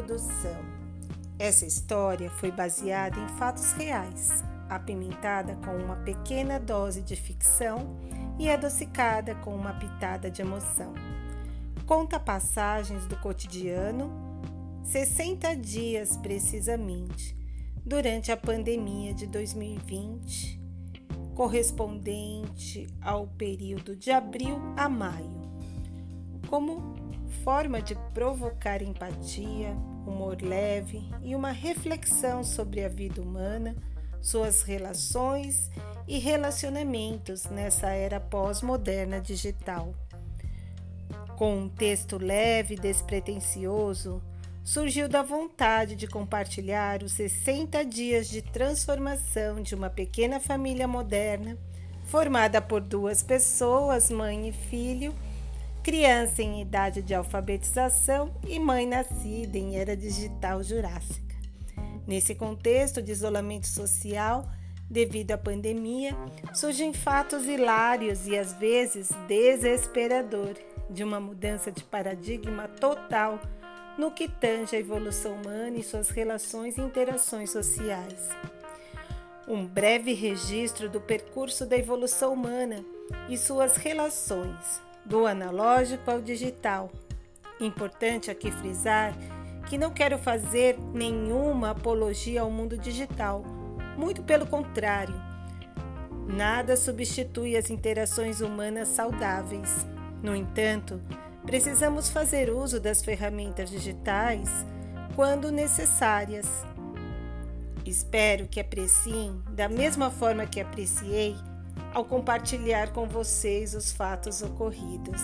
Introdução. Essa história foi baseada em fatos reais, apimentada com uma pequena dose de ficção e adocicada com uma pitada de emoção. Conta passagens do cotidiano, 60 dias precisamente, durante a pandemia de 2020, correspondente ao período de abril a maio. Como forma de provocar empatia, humor leve e uma reflexão sobre a vida humana, suas relações e relacionamentos nessa era pós-moderna digital. Com um texto leve e despretensioso, surgiu da vontade de compartilhar os 60 dias de transformação de uma pequena família moderna, formada por duas pessoas, mãe e filho criança em idade de alfabetização e mãe nascida em era digital jurássica. Nesse contexto de isolamento social, devido à pandemia, surgem fatos hilários e às vezes desesperador de uma mudança de paradigma total no que tange a evolução humana e suas relações e interações sociais. Um breve registro do percurso da evolução humana e suas relações do analógico ao digital. Importante aqui frisar que não quero fazer nenhuma apologia ao mundo digital, muito pelo contrário. Nada substitui as interações humanas saudáveis. No entanto, precisamos fazer uso das ferramentas digitais quando necessárias. Espero que apreciem da mesma forma que apreciei ao compartilhar com vocês os fatos ocorridos.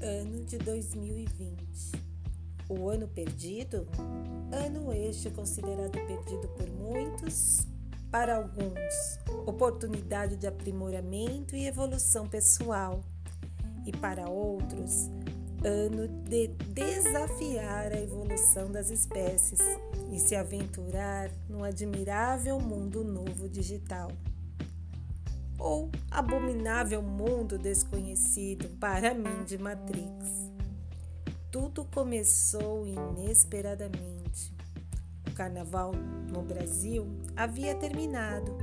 Ano de 2020. O ano perdido? Ano este considerado perdido por muitos para alguns, oportunidade de aprimoramento e evolução pessoal, e para outros, ano de desafiar a evolução das espécies e se aventurar no admirável mundo novo digital. Ou abominável mundo desconhecido para mim de Matrix. Tudo começou inesperadamente o carnaval no Brasil havia terminado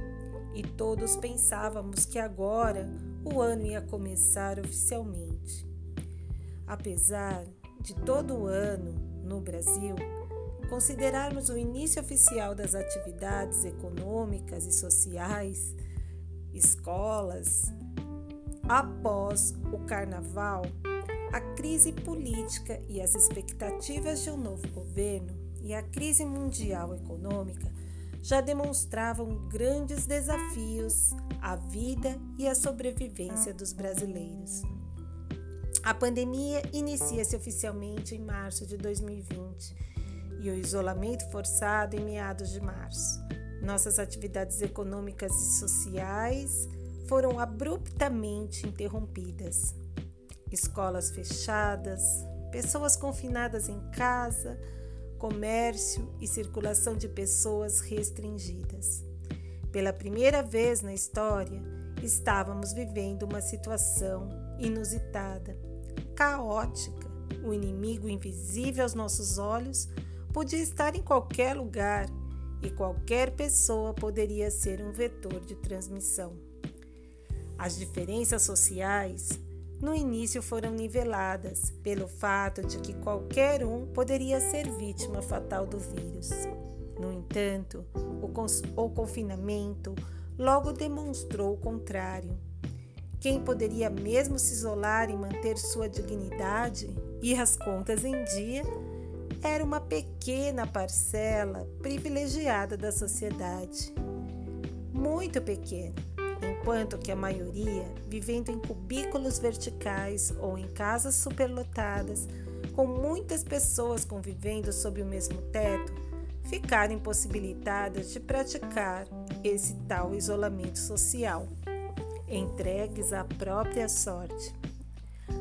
e todos pensávamos que agora o ano ia começar oficialmente. Apesar de todo o ano no Brasil considerarmos o início oficial das atividades econômicas e sociais, escolas, após o carnaval, a crise política e as expectativas de um novo governo e a crise mundial econômica já demonstravam grandes desafios à vida e à sobrevivência dos brasileiros. A pandemia inicia-se oficialmente em março de 2020 e o isolamento forçado em meados de março. Nossas atividades econômicas e sociais foram abruptamente interrompidas. Escolas fechadas, pessoas confinadas em casa, comércio e circulação de pessoas restringidas. Pela primeira vez na história, estávamos vivendo uma situação inusitada, caótica. O inimigo invisível aos nossos olhos podia estar em qualquer lugar e qualquer pessoa poderia ser um vetor de transmissão. As diferenças sociais no início foram niveladas pelo fato de que qualquer um poderia ser vítima fatal do vírus. No entanto, o, o confinamento logo demonstrou o contrário. Quem poderia mesmo se isolar e manter sua dignidade e as contas em dia era uma pequena parcela privilegiada da sociedade. Muito pequena enquanto que a maioria, vivendo em cubículos verticais ou em casas superlotadas, com muitas pessoas convivendo sob o mesmo teto, ficaram impossibilitadas de praticar esse tal isolamento social, entregues à própria sorte.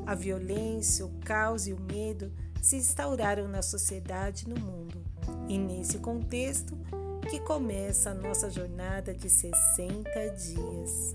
A violência, o caos e o medo se instauraram na sociedade e no mundo. E nesse contexto que começa a nossa jornada de 60 dias.